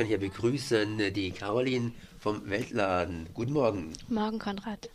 kann hier begrüßen die Caroline vom Weltladen. Guten Morgen. Morgen, Konrad.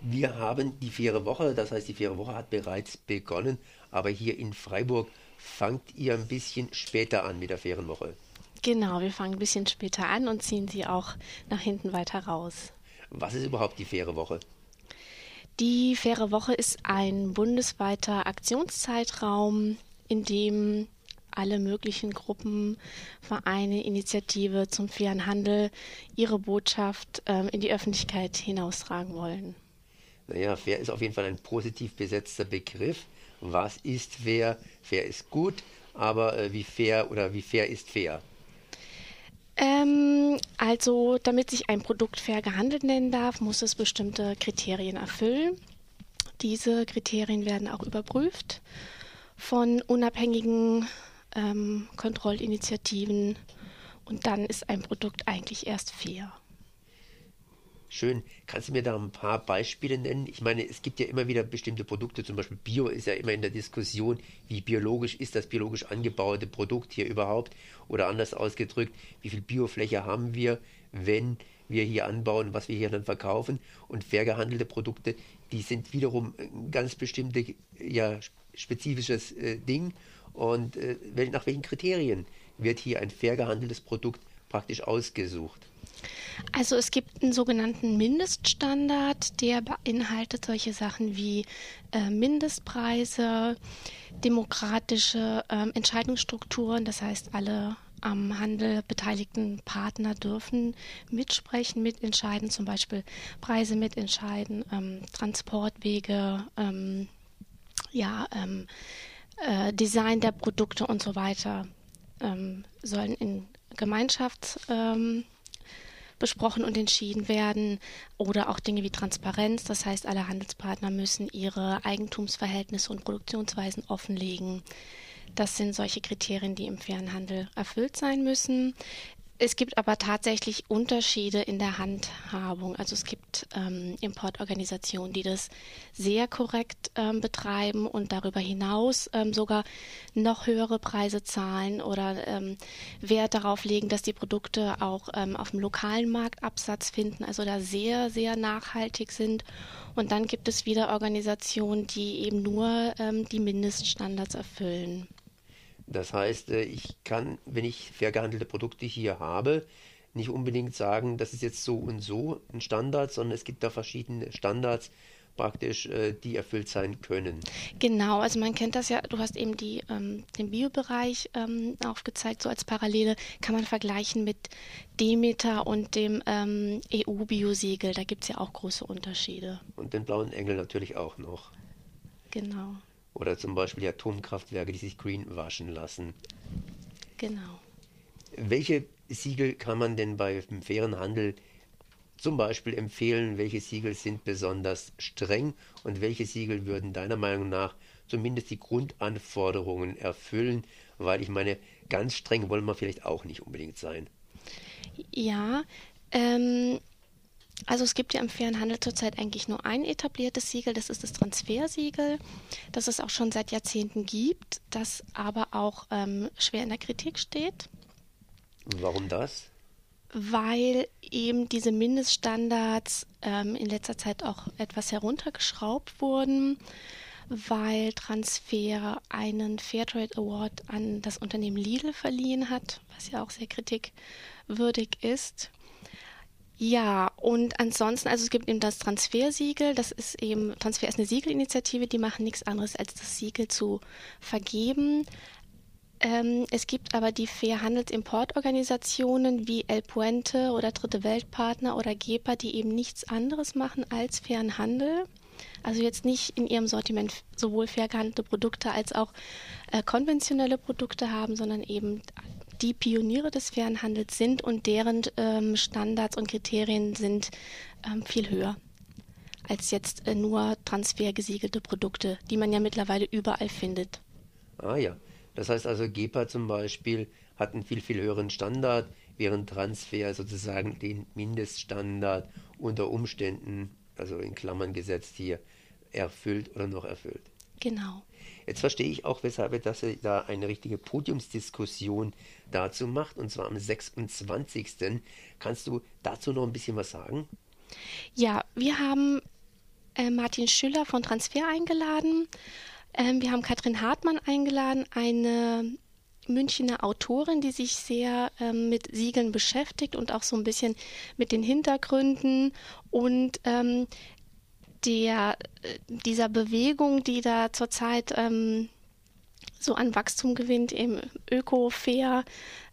Wir haben die faire Woche, das heißt, die faire Woche hat bereits begonnen, aber hier in Freiburg fangt ihr ein bisschen später an mit der fairen Woche. Genau, wir fangen ein bisschen später an und ziehen sie auch nach hinten weiter raus. Was ist überhaupt die faire Woche? Die faire Woche ist ein bundesweiter Aktionszeitraum, in dem alle möglichen Gruppen, Vereine, Initiative zum fairen Handel ihre Botschaft ähm, in die Öffentlichkeit hinaustragen wollen. Naja, fair ist auf jeden Fall ein positiv besetzter Begriff. Was ist fair? Fair ist gut, aber äh, wie fair oder wie fair ist fair? Ähm, also, damit sich ein Produkt fair gehandelt nennen darf, muss es bestimmte Kriterien erfüllen. Diese Kriterien werden auch überprüft von unabhängigen ähm, Kontrollinitiativen und dann ist ein Produkt eigentlich erst fair. Schön. Kannst du mir da ein paar Beispiele nennen? Ich meine, es gibt ja immer wieder bestimmte Produkte, zum Beispiel Bio ist ja immer in der Diskussion, wie biologisch ist das biologisch angebaute Produkt hier überhaupt? Oder anders ausgedrückt, wie viel Biofläche haben wir, wenn wir hier anbauen, was wir hier dann verkaufen? Und fair gehandelte Produkte, die sind wiederum ein ganz bestimmte, ja, spezifisches äh, Ding. Und äh, nach welchen Kriterien wird hier ein fair gehandeltes Produkt praktisch ausgesucht? Also es gibt einen sogenannten Mindeststandard, der beinhaltet solche Sachen wie äh, Mindestpreise, demokratische äh, Entscheidungsstrukturen, das heißt alle am Handel beteiligten Partner dürfen mitsprechen, mitentscheiden, zum Beispiel Preise mitentscheiden, ähm, Transportwege, ähm, ja, ähm, äh, Design der Produkte und so weiter ähm, sollen in Gemeinschafts ähm, besprochen und entschieden werden oder auch Dinge wie Transparenz. Das heißt, alle Handelspartner müssen ihre Eigentumsverhältnisse und Produktionsweisen offenlegen. Das sind solche Kriterien, die im fairen Handel erfüllt sein müssen. Es gibt aber tatsächlich Unterschiede in der Handhabung. Also es gibt ähm, Importorganisationen, die das sehr korrekt ähm, betreiben und darüber hinaus ähm, sogar noch höhere Preise zahlen oder ähm, Wert darauf legen, dass die Produkte auch ähm, auf dem lokalen Markt Absatz finden, also da sehr, sehr nachhaltig sind. Und dann gibt es wieder Organisationen, die eben nur ähm, die Mindeststandards erfüllen. Das heißt, äh, ich kann, wenn ich fair gehandelte Produkte hier habe, nicht unbedingt sagen, das ist jetzt so und so ein Standard, sondern es gibt da verschiedene Standards praktisch, äh, die erfüllt sein können. Genau, also man kennt das ja, du hast eben die, ähm, den Biobereich ähm, aufgezeigt, so als Parallele kann man vergleichen mit Demeter und dem ähm, EU-Biosiegel, da gibt es ja auch große Unterschiede. Und den blauen Engel natürlich auch noch. Genau. Oder zum Beispiel die Atomkraftwerke, die sich green waschen lassen. Genau. Welche Siegel kann man denn beim fairen Handel zum Beispiel empfehlen? Welche Siegel sind besonders streng und welche Siegel würden deiner Meinung nach zumindest die Grundanforderungen erfüllen? Weil ich meine, ganz streng wollen wir vielleicht auch nicht unbedingt sein. Ja, ähm, also es gibt ja im fairen Handel zurzeit eigentlich nur ein etabliertes Siegel, das ist das Transfersiegel, das es auch schon seit Jahrzehnten gibt, das aber auch ähm, schwer in der Kritik steht. Warum das? Weil eben diese Mindeststandards ähm, in letzter Zeit auch etwas heruntergeschraubt wurden, weil Transfer einen Fairtrade Award an das Unternehmen Lidl verliehen hat, was ja auch sehr kritikwürdig ist. Ja, und ansonsten, also es gibt eben das Transfersiegel, das ist eben, Transfer ist eine Siegelinitiative, die machen nichts anderes, als das Siegel zu vergeben. Ähm, es gibt aber die Fairhandelsimportorganisationen wie El Puente oder Dritte Weltpartner oder GEPA, die eben nichts anderes machen als fairen Handel. Also jetzt nicht in ihrem Sortiment sowohl fair gehandelte Produkte als auch äh, konventionelle Produkte haben, sondern eben die Pioniere des fairen Handels sind und deren ähm, Standards und Kriterien sind ähm, viel höher als jetzt äh, nur transfergesiegelte Produkte, die man ja mittlerweile überall findet. Ah ja, das heißt also GEPA zum Beispiel hat einen viel, viel höheren Standard, während Transfer sozusagen den Mindeststandard unter Umständen, also in Klammern gesetzt hier, erfüllt oder noch erfüllt. Genau. Jetzt verstehe ich auch, weshalb dass er da eine richtige Podiumsdiskussion dazu macht, und zwar am 26. Kannst du dazu noch ein bisschen was sagen? Ja, wir haben äh, Martin Schüller von Transfer eingeladen. Ähm, wir haben Katrin Hartmann eingeladen, eine Münchner Autorin, die sich sehr ähm, mit Siegeln beschäftigt und auch so ein bisschen mit den Hintergründen und ähm, der, äh, dieser Bewegung, die da zurzeit ähm, so an Wachstum gewinnt, eben öko, fair,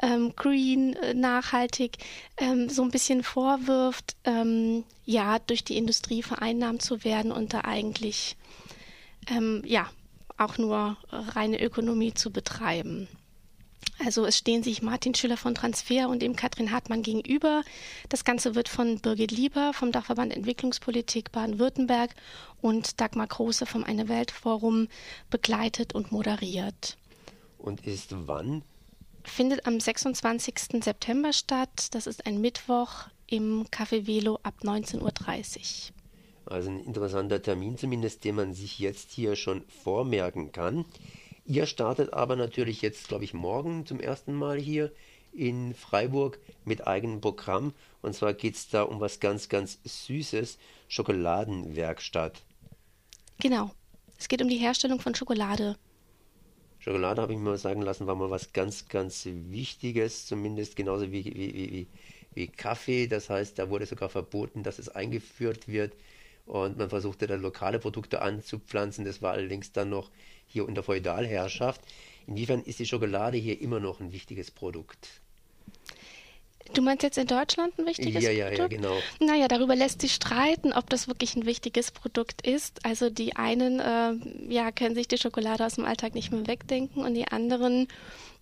ähm, green, äh, nachhaltig, ähm, so ein bisschen vorwirft, ähm, ja, durch die Industrie vereinnahmt zu werden und da eigentlich, ähm, ja, auch nur reine Ökonomie zu betreiben. Also es stehen sich Martin Schüller von Transfer und eben Katrin Hartmann gegenüber. Das Ganze wird von Birgit Lieber vom Dachverband Entwicklungspolitik Baden-Württemberg und Dagmar Große vom Eine Welt Forum begleitet und moderiert. Und ist wann? Findet am 26. September statt. Das ist ein Mittwoch im Café Velo ab 19.30 Uhr. Also ein interessanter Termin zumindest, den man sich jetzt hier schon vormerken kann. Ihr startet aber natürlich jetzt, glaube ich, morgen zum ersten Mal hier in Freiburg mit eigenem Programm. Und zwar geht es da um was ganz, ganz Süßes, Schokoladenwerkstatt. Genau. Es geht um die Herstellung von Schokolade. Schokolade, habe ich mir mal sagen lassen, war mal was ganz, ganz Wichtiges, zumindest genauso wie, wie, wie, wie Kaffee. Das heißt, da wurde sogar verboten, dass es eingeführt wird. Und man versuchte dann lokale Produkte anzupflanzen. Das war allerdings dann noch hier unter Feudalherrschaft. Inwiefern ist die Schokolade hier immer noch ein wichtiges Produkt? Du meinst jetzt in Deutschland ein wichtiges ja, ja, Produkt? Ja, genau. Naja, darüber lässt sich streiten, ob das wirklich ein wichtiges Produkt ist. Also die einen äh, ja, können sich die Schokolade aus dem Alltag nicht mehr wegdenken und die anderen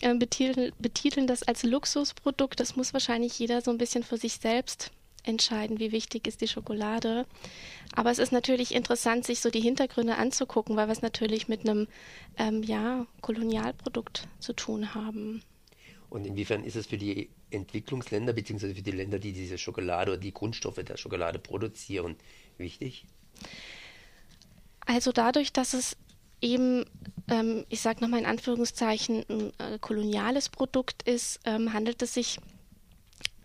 äh, betiteln, betiteln das als Luxusprodukt. Das muss wahrscheinlich jeder so ein bisschen für sich selbst entscheiden, wie wichtig ist die Schokolade. Aber es ist natürlich interessant, sich so die Hintergründe anzugucken, weil wir es natürlich mit einem ähm, ja, Kolonialprodukt zu tun haben. Und inwiefern ist es für die Entwicklungsländer beziehungsweise für die Länder, die diese Schokolade oder die Grundstoffe der Schokolade produzieren, wichtig? Also dadurch, dass es eben, ähm, ich sage nochmal in Anführungszeichen, ein äh, koloniales Produkt ist, ähm, handelt es sich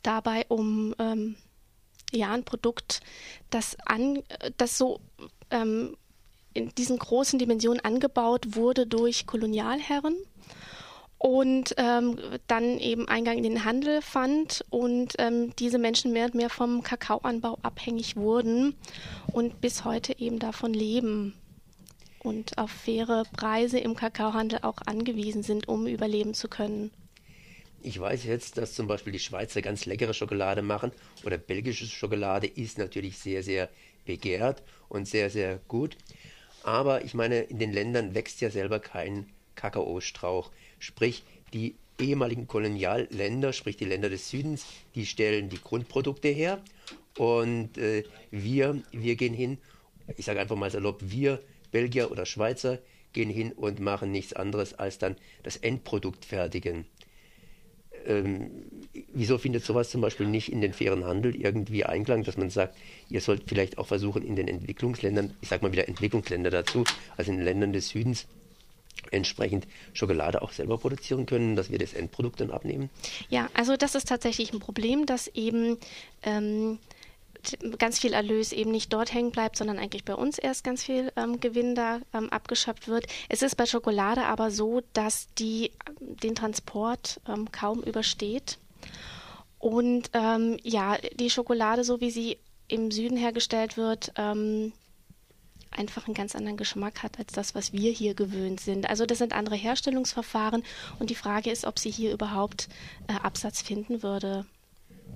dabei um ähm, ja, ein Produkt, das, an, das so ähm, in diesen großen Dimensionen angebaut wurde durch Kolonialherren und ähm, dann eben Eingang in den Handel fand und ähm, diese Menschen mehr und mehr vom Kakaoanbau abhängig wurden und bis heute eben davon leben und auf faire Preise im Kakaohandel auch angewiesen sind, um überleben zu können. Ich weiß jetzt, dass zum Beispiel die Schweizer ganz leckere Schokolade machen oder belgische Schokolade ist natürlich sehr, sehr begehrt und sehr, sehr gut. Aber ich meine, in den Ländern wächst ja selber kein Kakaostrauch. Sprich, die ehemaligen Kolonialländer, sprich die Länder des Südens, die stellen die Grundprodukte her und äh, wir, wir gehen hin, ich sage einfach mal salopp, wir Belgier oder Schweizer gehen hin und machen nichts anderes als dann das Endprodukt fertigen ähm, wieso findet sowas zum Beispiel nicht in den fairen Handel irgendwie Einklang, dass man sagt, ihr sollt vielleicht auch versuchen, in den Entwicklungsländern, ich sage mal wieder Entwicklungsländer dazu, also in den Ländern des Südens, entsprechend Schokolade auch selber produzieren können, dass wir das Endprodukt dann abnehmen? Ja, also das ist tatsächlich ein Problem, dass eben ähm, ganz viel Erlös eben nicht dort hängen bleibt, sondern eigentlich bei uns erst ganz viel ähm, Gewinn da ähm, abgeschöpft wird. Es ist bei Schokolade aber so, dass die den Transport ähm, kaum übersteht. Und ähm, ja, die Schokolade, so wie sie im Süden hergestellt wird, ähm, einfach einen ganz anderen Geschmack hat als das, was wir hier gewöhnt sind. Also das sind andere Herstellungsverfahren und die Frage ist, ob sie hier überhaupt äh, Absatz finden würde.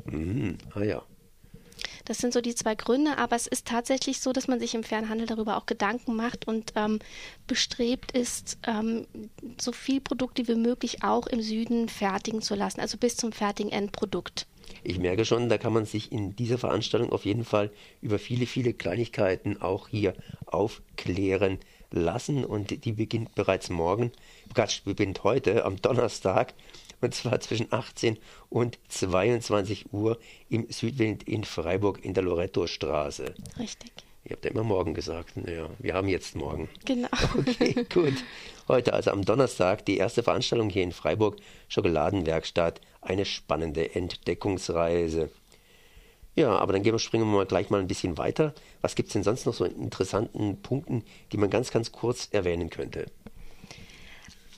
Mhm. Ah ja. Das sind so die zwei Gründe, aber es ist tatsächlich so, dass man sich im Fernhandel darüber auch Gedanken macht und ähm, bestrebt ist, ähm, so viel Produkte wie möglich auch im Süden fertigen zu lassen, also bis zum fertigen Endprodukt. Ich merke schon, da kann man sich in dieser Veranstaltung auf jeden Fall über viele, viele Kleinigkeiten auch hier aufklären lassen und die beginnt bereits morgen, beginnt heute am Donnerstag und zwar zwischen 18 und 22 Uhr im Südwind in Freiburg in der Loretto-Straße. Richtig. Ihr habt ja immer morgen gesagt. Naja, wir haben jetzt morgen. Genau. Okay, gut. Heute, also am Donnerstag, die erste Veranstaltung hier in Freiburg, Schokoladenwerkstatt, eine spannende Entdeckungsreise. Ja, aber dann gehen wir, springen wir mal gleich mal ein bisschen weiter. Was gibt es denn sonst noch so in interessanten Punkten, die man ganz, ganz kurz erwähnen könnte?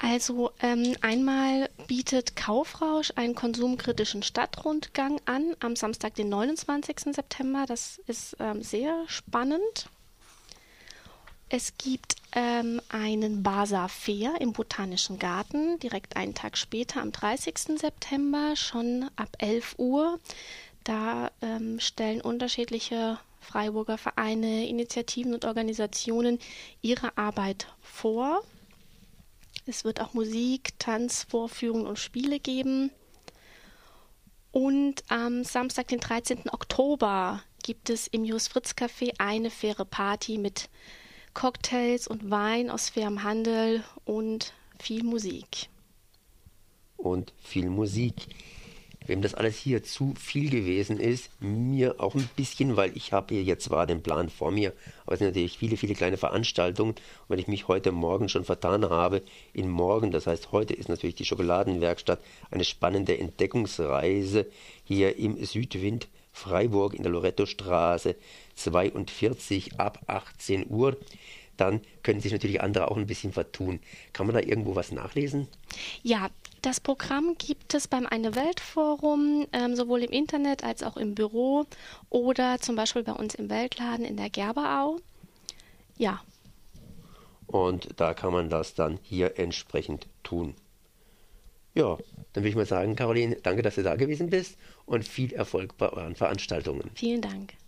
Also ähm, einmal bietet Kaufrausch einen konsumkritischen Stadtrundgang an am Samstag, den 29. September. Das ist ähm, sehr spannend. Es gibt ähm, einen Basar Fair im Botanischen Garten, direkt einen Tag später, am 30. September, schon ab 11 Uhr. Da ähm, stellen unterschiedliche Freiburger Vereine, Initiativen und Organisationen ihre Arbeit vor. Es wird auch Musik, Tanz, Vorführungen und Spiele geben. Und am Samstag, den 13. Oktober, gibt es im Jus Fritz Café eine faire Party mit Cocktails und Wein aus fairem Handel und viel Musik. Und viel Musik wem das alles hier zu viel gewesen ist, mir auch ein bisschen, weil ich habe hier jetzt zwar den Plan vor mir, aber es sind natürlich viele, viele kleine Veranstaltungen. Und wenn ich mich heute Morgen schon vertan habe, in morgen, das heißt heute ist natürlich die Schokoladenwerkstatt eine spannende Entdeckungsreise hier im Südwind Freiburg in der Lorettostraße 42 ab 18 Uhr dann können sich natürlich andere auch ein bisschen vertun. Kann man da irgendwo was nachlesen? Ja, das Programm gibt es beim Eine Welt Forum, ähm, sowohl im Internet als auch im Büro oder zum Beispiel bei uns im Weltladen in der Gerberau. Ja. Und da kann man das dann hier entsprechend tun. Ja, dann würde ich mal sagen, Caroline, danke, dass du da gewesen bist und viel Erfolg bei euren Veranstaltungen. Vielen Dank.